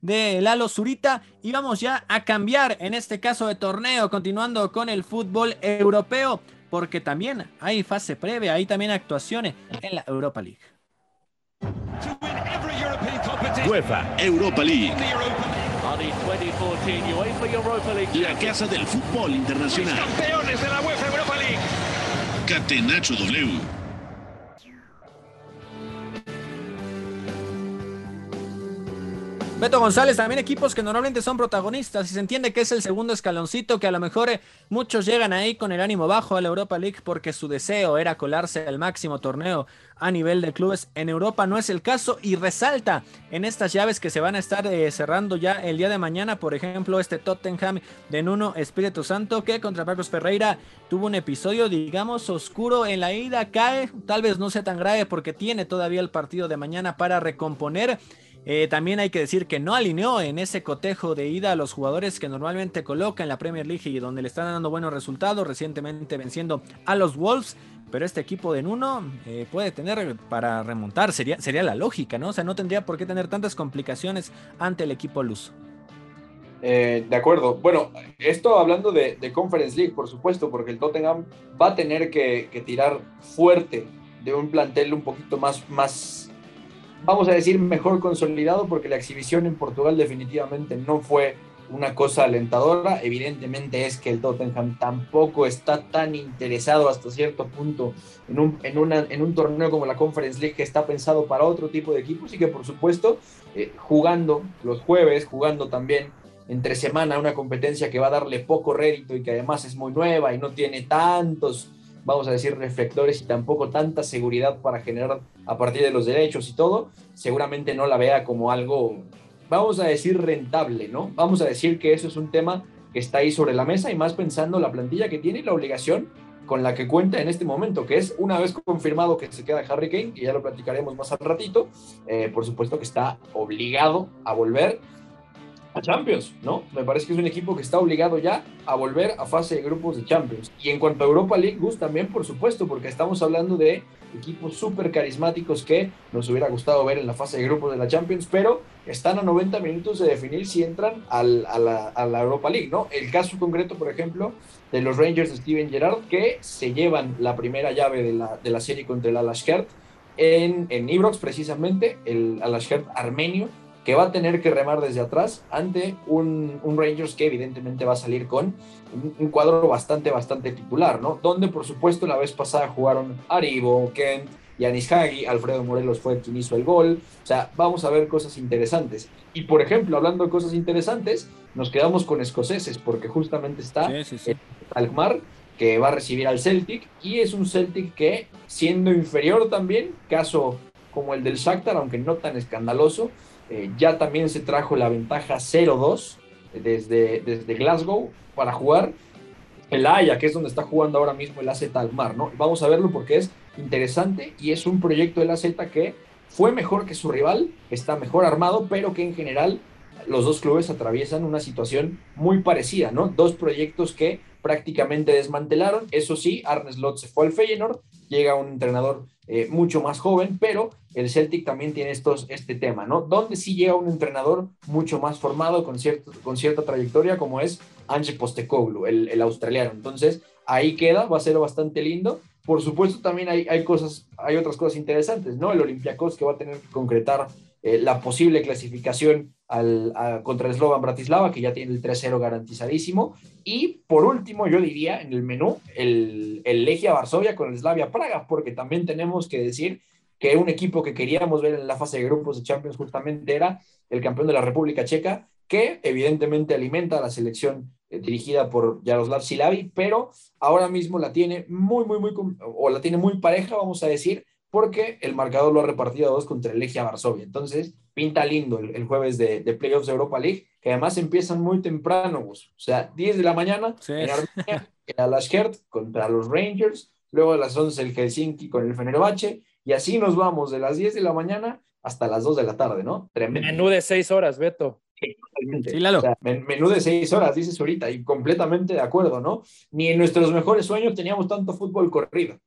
de Lalo Zurita. Y vamos ya a cambiar, en este caso de torneo, continuando con el fútbol europeo, porque también hay fase previa, hay también actuaciones en la Europa League. UEFA Europa League. La casa del fútbol internacional. Campeones de la UEFA Europa League. Catenacho W. Beto González, también equipos que normalmente son protagonistas y se entiende que es el segundo escaloncito que a lo mejor eh, muchos llegan ahí con el ánimo bajo a la Europa League porque su deseo era colarse al máximo torneo a nivel de clubes en Europa. No es el caso y resalta en estas llaves que se van a estar eh, cerrando ya el día de mañana. Por ejemplo, este Tottenham de Nuno Espíritu Santo que contra Marcos Ferreira tuvo un episodio, digamos, oscuro en la ida. Cae, tal vez no sea tan grave porque tiene todavía el partido de mañana para recomponer. Eh, también hay que decir que no alineó en ese cotejo de ida a los jugadores que normalmente coloca en la Premier League y donde le están dando buenos resultados, recientemente venciendo a los Wolves. Pero este equipo de Nuno eh, puede tener para remontar, sería, sería la lógica, ¿no? O sea, no tendría por qué tener tantas complicaciones ante el equipo Luz. Eh, de acuerdo. Bueno, esto hablando de, Conference League, por supuesto, porque el Tottenham va a tener que, que tirar fuerte de un plantel un poquito más, más vamos a decir, mejor consolidado porque la exhibición en Portugal definitivamente no fue una cosa alentadora. Evidentemente es que el Tottenham tampoco está tan interesado hasta cierto punto en un, en en un torneo como la Conference League que está pensado para otro tipo de equipos y que por supuesto eh, jugando los jueves, jugando también entre semana una competencia que va a darle poco rédito y que además es muy nueva y no tiene tantos vamos a decir, reflectores y tampoco tanta seguridad para generar a partir de los derechos y todo, seguramente no la vea como algo, vamos a decir, rentable, ¿no? Vamos a decir que eso es un tema que está ahí sobre la mesa y más pensando la plantilla que tiene y la obligación con la que cuenta en este momento, que es una vez confirmado que se queda Harry Kane, y ya lo platicaremos más al ratito, eh, por supuesto que está obligado a volver a Champions, ¿no? Me parece que es un equipo que está obligado ya a volver a fase de grupos de Champions. Y en cuanto a Europa League, Gus, también, por supuesto, porque estamos hablando de equipos súper carismáticos que nos hubiera gustado ver en la fase de grupos de la Champions, pero están a 90 minutos de definir si entran a, la, Europa League, ¿no? El caso concreto, por ejemplo, de los Rangers de Steven Gerrard, que se llevan la primera llave de la, de la serie contra el Alashkert en, en Ibrox, precisamente, el Alashkert armenio, que va a tener que remar desde atrás ante un, Rangers que evidentemente va a salir con un, cuadro bastante, bastante titular, ¿no? Donde por supuesto la vez pasada jugaron Aribo, Kent, Yanis Hagi, Alfredo Morelos fue quien hizo el gol, o sea, vamos a ver cosas interesantes. Y por ejemplo, hablando de cosas interesantes, nos quedamos con escoceses, porque justamente está el Alkmaar, que va a recibir al Celtic, y es un Celtic que, siendo inferior también, caso como el del Shakhtar, aunque no tan escandaloso, eh, ya también se trajo la ventaja 0-2 desde, desde Glasgow para jugar el Haya, que es donde está jugando ahora mismo el AZ Almar, ¿no? Vamos a verlo porque es interesante y es un proyecto del AZ que fue mejor que su rival, está mejor armado, pero que en general los dos clubes atraviesan una situación muy parecida, ¿no? Dos proyectos que prácticamente desmantelaron. Eso sí, Arnes Slot se fue al Feyenoord, llega un entrenador eh, mucho más joven, pero el Celtic también tiene estos, este tema, ¿no? Donde sí llega un entrenador mucho más formado, con, cierto, con cierta trayectoria, como es Ange Postecoglou, el, el, australiano. Entonces, ahí queda, va a ser bastante lindo. Por supuesto, también hay, hay cosas, hay otras cosas interesantes, ¿no? El Olympiacos que va a tener que concretar eh, la posible clasificación contra el Slovan Bratislava, que ya tiene el 3-0 garantizadísimo. Y por último, yo diría en el menú, el, el Legia Varsovia con el Slavia Praga, porque también tenemos que decir que un equipo que queríamos ver en la fase de grupos de Champions justamente era el campeón de la República Checa, que evidentemente alimenta a la selección eh, dirigida por Jaroslav Silavi, pero ahora mismo la tiene muy, muy, muy, o la tiene muy pareja, vamos a decir, porque el marcador lo ha repartido a dos contra el Legia Varsovia. Entonces, pinta lindo el, jueves de, Playoffs de Europa League, que además empiezan muy temprano, o sea, 10 de la mañana en Armenia, el contra los Rangers, luego a las 11 el Helsinki con el Fenerbahce, y así nos vamos de las 10 de la mañana hasta las 2 de la tarde, ¿no? Tremendo. Menú de 6 horas, Beto. Sí, menú de 6 horas, dices ahorita, y completamente de acuerdo, ¿no? Ni en nuestros mejores sueños teníamos tanto fútbol corrido.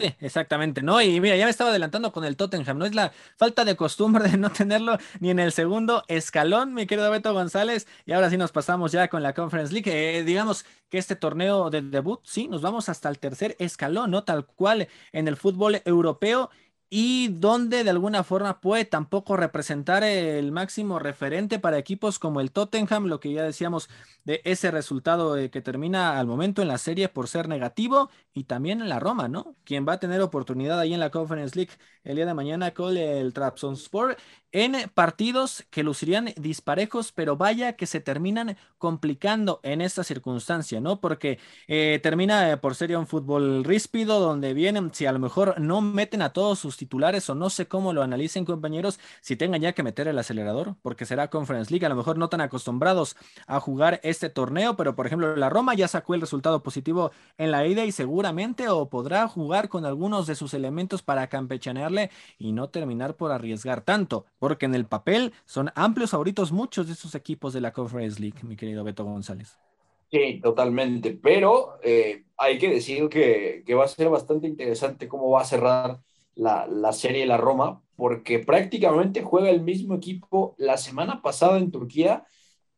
Sí, exactamente, ¿no? Y mira, ya me estaba adelantando con el Tottenham, ¿no? Es la falta de costumbre de no tenerlo ni en el segundo escalón, mi querido Beto González. Y ahora sí nos pasamos ya con la Conference League. Eh, digamos que este torneo de debut, sí, nos vamos hasta el tercer escalón, ¿no? Tal cual en el fútbol europeo. Y donde de alguna forma puede tampoco representar el máximo referente para equipos como el Tottenham, lo que ya decíamos de ese resultado eh, que termina al momento en la serie por ser negativo y también en la Roma, ¿no? Quien va a tener oportunidad ahí en la Conference League el día de mañana con el Trabzonspor en partidos que lucirían disparejos, pero vaya que se terminan complicando en esta circunstancia, ¿no? Porque eh, termina eh, por ser un fútbol ríspido, donde vienen, si a lo mejor no meten a todos sus titulares o no sé cómo lo analicen compañeros, si tengan ya que meter el acelerador, porque será Conference League, a lo mejor no tan acostumbrados a jugar este torneo, pero por ejemplo la Roma ya sacó el resultado positivo en la ida y seguramente o podrá jugar con algunos de sus elementos para campechanearle y no terminar por arriesgar tanto porque en el papel son amplios favoritos muchos de esos equipos de la Conference League, mi querido Beto González. Sí, totalmente, pero eh, hay que decir que, que, va a ser bastante interesante cómo va a cerrar la, la serie la Roma, porque prácticamente juega el mismo equipo la semana pasada en Turquía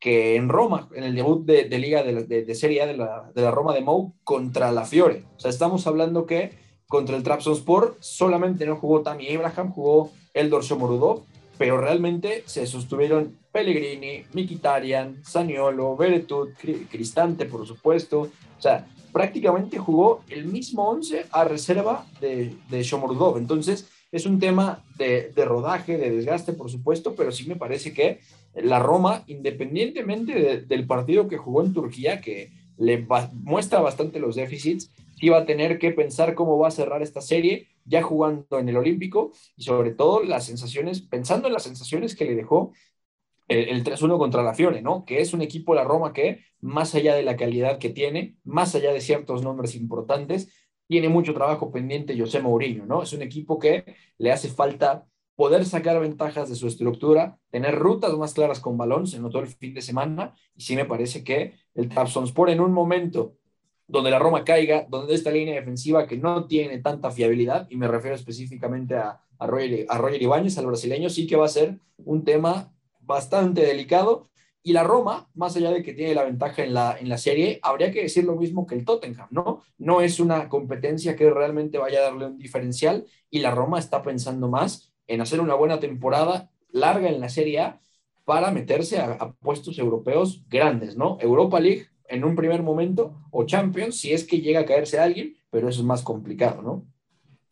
que en Roma, en el debut de, de Liga de, de, Serie A de la, de la Roma de Mou contra la Fiore. O sea, estamos hablando que contra el Trabzonspor solamente no jugó Tammy Abraham, jugó Eldor Shomorudov, pero realmente se sostuvieron Pellegrini, Mikitarian, Saniolo, Beretut, Cristante, por supuesto. O sea, prácticamente jugó el mismo 11 a reserva de, de Shomurdov. Entonces, es un tema de, de, rodaje, de desgaste, por supuesto, pero sí me parece que la Roma, independientemente de, del partido que jugó en Turquía, que le muestra bastante los déficits, sí va a tener que pensar cómo va a cerrar esta serie ya jugando en el Olímpico y sobre todo las sensaciones, pensando en las sensaciones que le dejó el, el 3-1 contra la Fiore, ¿no? Que es un equipo, la Roma, que más allá de la calidad que tiene, más allá de ciertos nombres importantes, tiene mucho trabajo pendiente José Mourinho, ¿no? Es un equipo que le hace falta poder sacar ventajas de su estructura, tener rutas más claras con balón, se notó el fin de semana, y sí me parece que el Trabzonspor en un momento donde la Roma caiga, donde esta línea defensiva que no tiene tanta fiabilidad, y me refiero específicamente a, a, Roger, a Roger Ibáñez, al brasileño, sí que va a ser un tema bastante delicado. Y la Roma, más allá de que tiene la ventaja en la, en la serie, habría que decir lo mismo que el Tottenham, ¿no? No es una competencia que realmente vaya a darle un diferencial y la Roma está pensando más en hacer una buena temporada larga en la Serie A para meterse a, a puestos europeos grandes, ¿no? Europa League en un primer momento o Champions si es que llega a caerse alguien, pero eso es más complicado, ¿no?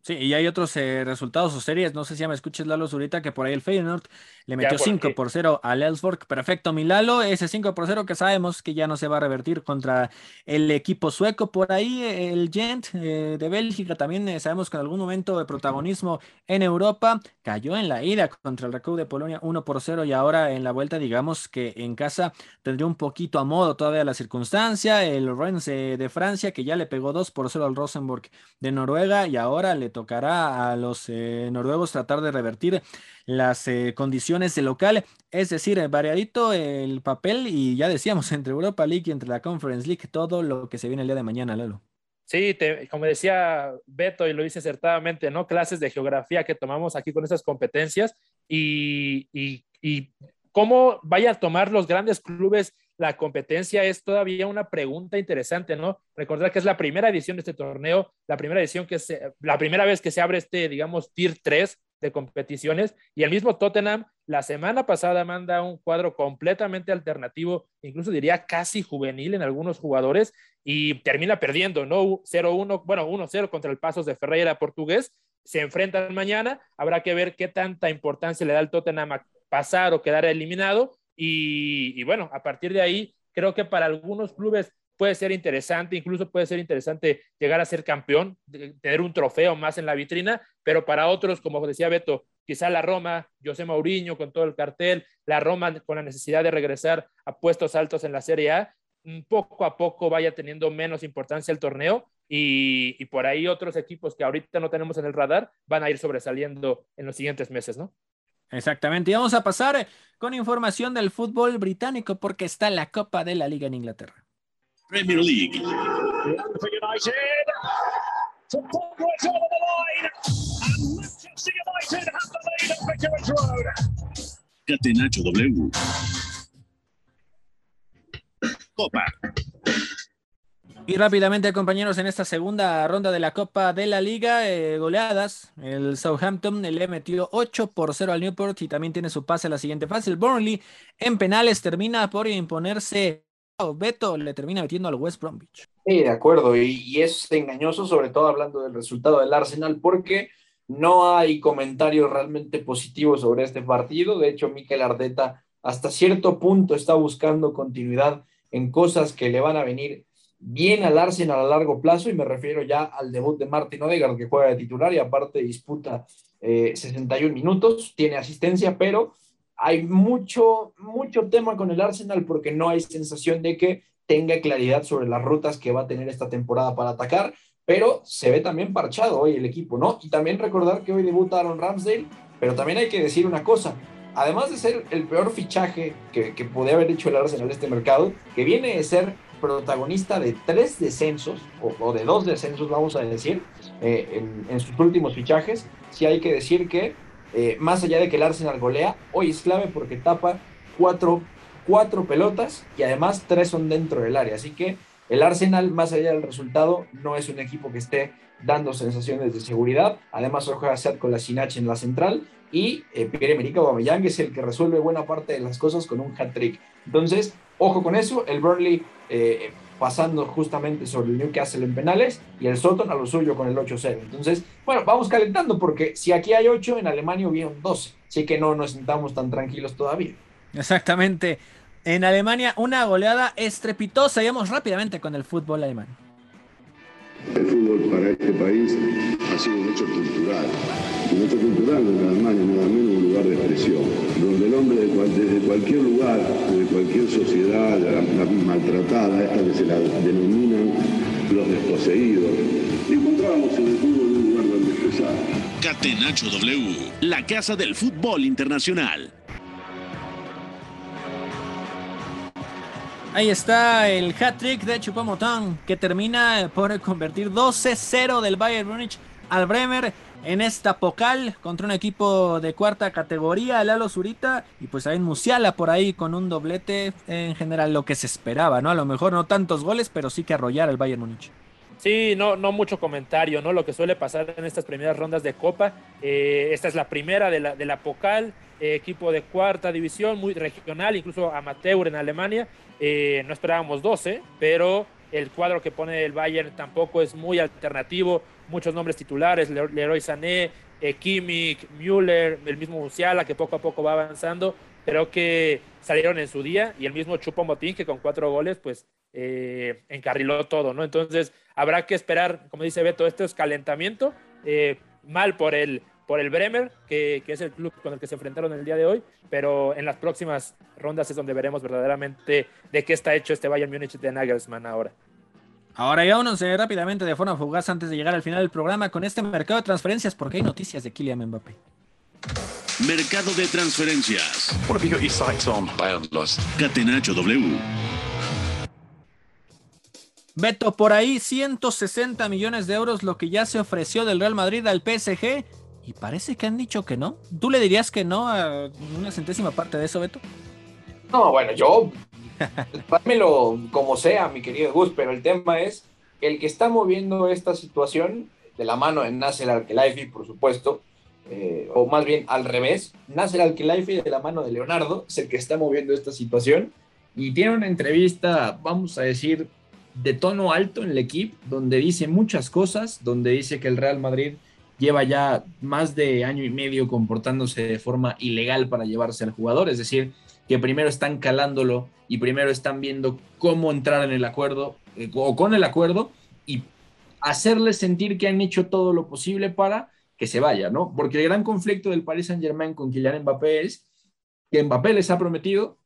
Sí, y hay otros eh, resultados o series. No sé si ya me escuches, Lalo Zurita, que por ahí el Feyenoord le metió 5 por 0 al Elsborg. Perfecto, mi Lalo. Ese 5 por 0 que sabemos que ya no se va a revertir contra el equipo sueco. Por ahí el Gent eh, de Bélgica también eh, sabemos que en algún momento de protagonismo en Europa cayó en la ida contra el Recau de Polonia 1 por 0 y ahora en la vuelta, digamos que en casa tendría un poquito a modo todavía la circunstancia. El Rennes de Francia que ya le pegó 2 por 0 al Rosenborg de Noruega y ahora le tocará a los eh, noruegos tratar de revertir las eh, condiciones de local, es decir, variadito el papel y ya decíamos, entre Europa League y entre la Conference League, todo lo que se viene el día de mañana, Lalo. Sí, como decía Beto y lo dice acertadamente, ¿no? Clases de geografía que tomamos aquí con esas competencias y, y, y cómo vaya a tomar los grandes clubes la competencia es todavía una pregunta interesante, ¿no? Recordar que es la primera edición de este torneo, la primera edición que se, la primera vez que se abre este, digamos, tier 3 de competiciones y el mismo Tottenham la semana pasada manda un cuadro completamente alternativo, incluso diría casi juvenil en algunos jugadores y termina perdiendo, ¿no? 0-1, bueno, 1-0 contra el Pasos de Ferreira portugués. Se enfrentan mañana, habrá que ver qué tanta importancia le da el Tottenham a pasar o quedar eliminado y, bueno, a partir de ahí, creo que para algunos clubes puede ser interesante, incluso puede ser interesante llegar a ser campeón, tener un trofeo más en la vitrina, pero para otros, como decía Beto, quizá la Roma, José Mourinho con todo el cartel, la Roma con la necesidad de regresar a puestos altos en la Serie A, poco a poco vaya teniendo menos importancia el torneo y, y por ahí otros equipos que ahorita no tenemos en el radar van a ir sobresaliendo en los siguientes meses, ¿no? Exactamente. Y vamos a pasar con información del fútbol británico porque está la Copa de la Liga en Inglaterra. Premier League. Catenacho W. Copa. Y rápidamente, compañeros, en esta segunda ronda de la Copa de la Liga, eh, goleadas, el Southampton le metió 8 por 0 al Newport y también tiene su pase a la siguiente fase. El Burnley en penales termina por imponerse. Oh, Beto le termina metiendo al West Bromwich. Sí, de acuerdo, y, y es engañoso, sobre todo hablando del resultado del Arsenal, porque no hay comentarios realmente positivos sobre este partido. De hecho, Mikel Ardeta hasta cierto punto está buscando continuidad en cosas que le van a venir bien al Arsenal a largo plazo y me refiero ya al debut de Martin Odegaard que juega de titular y aparte disputa 61 eh, minutos, tiene asistencia, pero hay mucho, mucho tema con el Arsenal porque no hay sensación de que tenga claridad sobre las rutas que va a tener esta temporada para atacar, pero se ve también parchado hoy el equipo, ¿no? Y también recordar que hoy debuta Aaron Ramsdale, pero también hay que decir una cosa, además de ser el peor fichaje que, que podía haber hecho el Arsenal en este mercado, que viene de ser protagonista de tres descensos, o, de dos descensos, vamos a decir, eh, en, sus últimos fichajes. Sí hay que decir que, eh, más allá de que el Arsenal golea, hoy es clave porque tapa cuatro, cuatro pelotas y además tres son dentro del área. Así que el Arsenal, más allá del resultado, no es un equipo que esté dando sensaciones de seguridad. Además, hoy juega con la Sinach en la central y eh, Pierre-Emerick Aubameyang es el que resuelve buena parte de las cosas con un hat-trick. Entonces, ojo con eso, el Burnley eh, pasando justamente sobre el Newcastle en penales y el Soton a lo suyo con el 8-0. Entonces, bueno, vamos calentando porque si aquí hay 8, en Alemania hubieron 12, así que no nos sentamos tan tranquilos todavía. Exactamente. En Alemania, una goleada estrepitosa. Vamos rápidamente con el fútbol alemán. El fútbol para este país ha sido un hecho cultural. Un hecho cultural donde Alemania nada menos un lugar de expresión, donde el hombre desde cualquier lugar, de cualquier sociedad maltratada, esta que se la denominan los desposeídos, encontrábamos en el fútbol un lugar donde expresar. Catenacho W, la casa del fútbol internacional. Ahí está el hat-trick de Chupamotán que termina por convertir 12-0 del Bayern Múnich al Bremer en esta Pocal contra un equipo de cuarta categoría, el Alo Zurita, y pues hay Musiala por ahí con un doblete en general lo que se esperaba, ¿no? A lo mejor no tantos goles, pero sí que arrollar al Bayern Múnich. Sí, no, no mucho comentario, ¿no? Lo que suele pasar en estas primeras rondas de Copa. Eh, esta es la primera de la, de la Pocal, eh, equipo de cuarta división, muy regional, incluso amateur en Alemania. Eh, no esperábamos 12, pero el cuadro que pone el Bayern tampoco es muy alternativo. Muchos nombres titulares, Leroy Sané, eh, Kimmich, Müller, el mismo Musiala que poco a poco va avanzando. Creo que salieron en su día y el mismo Chupo Motín que con cuatro goles pues encarriló todo, ¿no? Entonces habrá que esperar, como dice Beto, esto es calentamiento, mal por el por el Bremer, que, es el club con el que se enfrentaron el día de hoy, pero en las próximas rondas es donde veremos verdaderamente de qué está hecho este Bayern Múnich de Nagelsmann ahora. Ahora ya uno se rápidamente de forma fugaz antes de llegar al final del programa con este mercado de transferencias porque hay noticias de Kylian Mbappé. Mercado de transferencias. Catenacho W. Beto, por ahí 160 millones de euros lo que ya se ofreció del Real Madrid al PSG y parece que han dicho que no. ¿Tú le dirías que no a una centésima parte de eso, Beto? No, bueno, yo. Dámelo como sea, mi querido Gus, pero el tema es el que está moviendo esta situación de la mano de Nasser Al-Khelaifi, por supuesto, eh, o más bien al revés, Nasser Al-Khelaifi de la mano de Leonardo es el que está moviendo esta situación y tiene una entrevista, vamos a decir, de tono alto en el equipo, donde dice muchas cosas, donde dice que el Real Madrid lleva ya más de año y medio comportándose de forma ilegal para llevarse al jugador, es decir, que primero están calándolo y primero están viendo cómo entrar en el acuerdo eh, o con el acuerdo y hacerles sentir que han hecho todo lo posible para que se vaya, ¿no? Porque el gran conflicto del Paris Saint-Germain con Kylian Mbappé es que Mbappé les ha prometido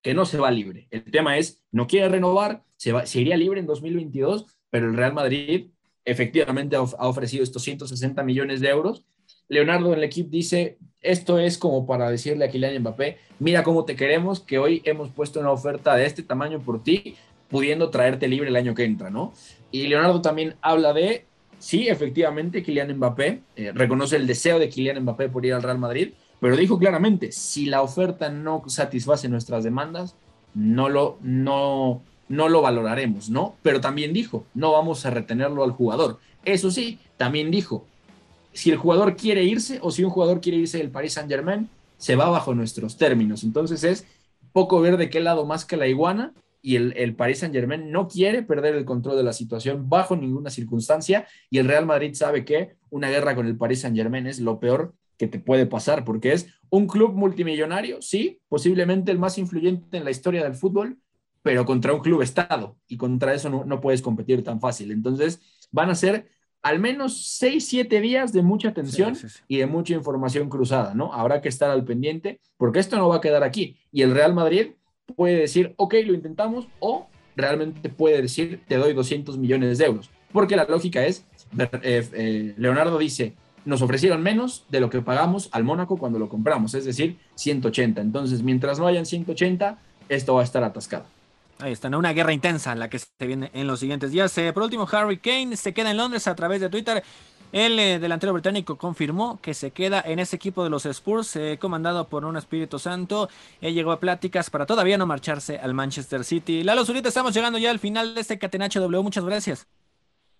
que no se va libre. El tema es, no quiere renovar, se, va, se iría libre en 2022, pero el Real Madrid efectivamente ha ofrecido estos 160 millones de euros. Leonardo en el equipo dice, esto es como para decirle a Kylian Mbappé, mira cómo te queremos, que hoy hemos puesto una oferta de este tamaño por ti, pudiendo traerte libre el año que entra, ¿no? Y Leonardo también habla de, sí, efectivamente, Kylian Mbappé, eh, reconoce el deseo de Kylian Mbappé por ir al Real Madrid, pero dijo claramente, si la oferta no satisface nuestras demandas, no lo, no, no lo valoraremos, ¿no? Pero también dijo, no vamos a retenerlo al jugador. Eso sí, también dijo, si el jugador quiere irse o si un jugador quiere irse del Paris Saint Germain, se va bajo nuestros términos. Entonces es poco ver de qué lado más que la iguana y el, el Paris Saint Germain no quiere perder el control de la situación bajo ninguna circunstancia y el Real Madrid sabe que una guerra con el Paris Saint Germain es lo peor que te puede pasar porque es un club multimillonario, sí, posiblemente el más influyente en la historia del fútbol, pero contra un club estado y contra eso no, no puedes competir tan fácil. Entonces van a ser al menos 6, 7 días de mucha tensión Sí, sí, sí. y de mucha información cruzada, ¿no? Habrá que estar al pendiente porque esto no va a quedar aquí. Y el Real Madrid puede decir, ok, lo intentamos, o realmente puede decir, te doy 200 millones de euros. Porque la lógica es, eh, eh, Leonardo dice, nos ofrecieron menos de lo que pagamos al Mónaco cuando lo compramos, es decir, 180. Entonces, mientras no hayan 180, esto va a estar atascado. Ahí está, ¿no? una guerra intensa la que se viene en los siguientes días. Eh, por último, Harry Kane se queda en Londres a través de Twitter. El eh, delantero británico confirmó que se queda en ese equipo de los Spurs, eh, comandado por un Espíritu Santo. Él llegó a pláticas para todavía no marcharse al Manchester City. Lalo Zurita, estamos llegando ya al final de este Catenacho W. Muchas gracias.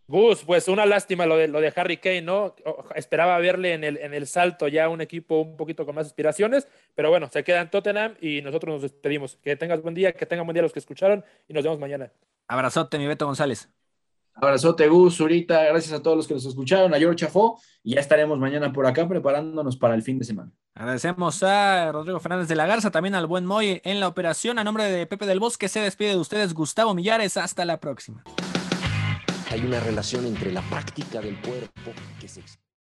Gus, pues una lástima lo de, lo de Harry Kane, ¿no? Esperaba verle en el, en el salto ya un equipo un poquito con más aspiraciones, pero bueno, se queda en Tottenham y nosotros nos despedimos. Que tengas buen día, que tengan buen día los que escucharon y nos vemos mañana. Abrazote, mi Beto González. Abrazote, Gus, Zurita, gracias a todos los que nos escucharon, a George Chafó, y ya estaremos mañana por acá preparándonos para el fin de semana. Agradecemos a Rodrigo Fernández de la Garza, también al buen Moy en la operación. A nombre de Pepe del Bosque se despide de ustedes Gustavo Millares. Hasta la próxima. Hay una relación entre la práctica del cuerpo que se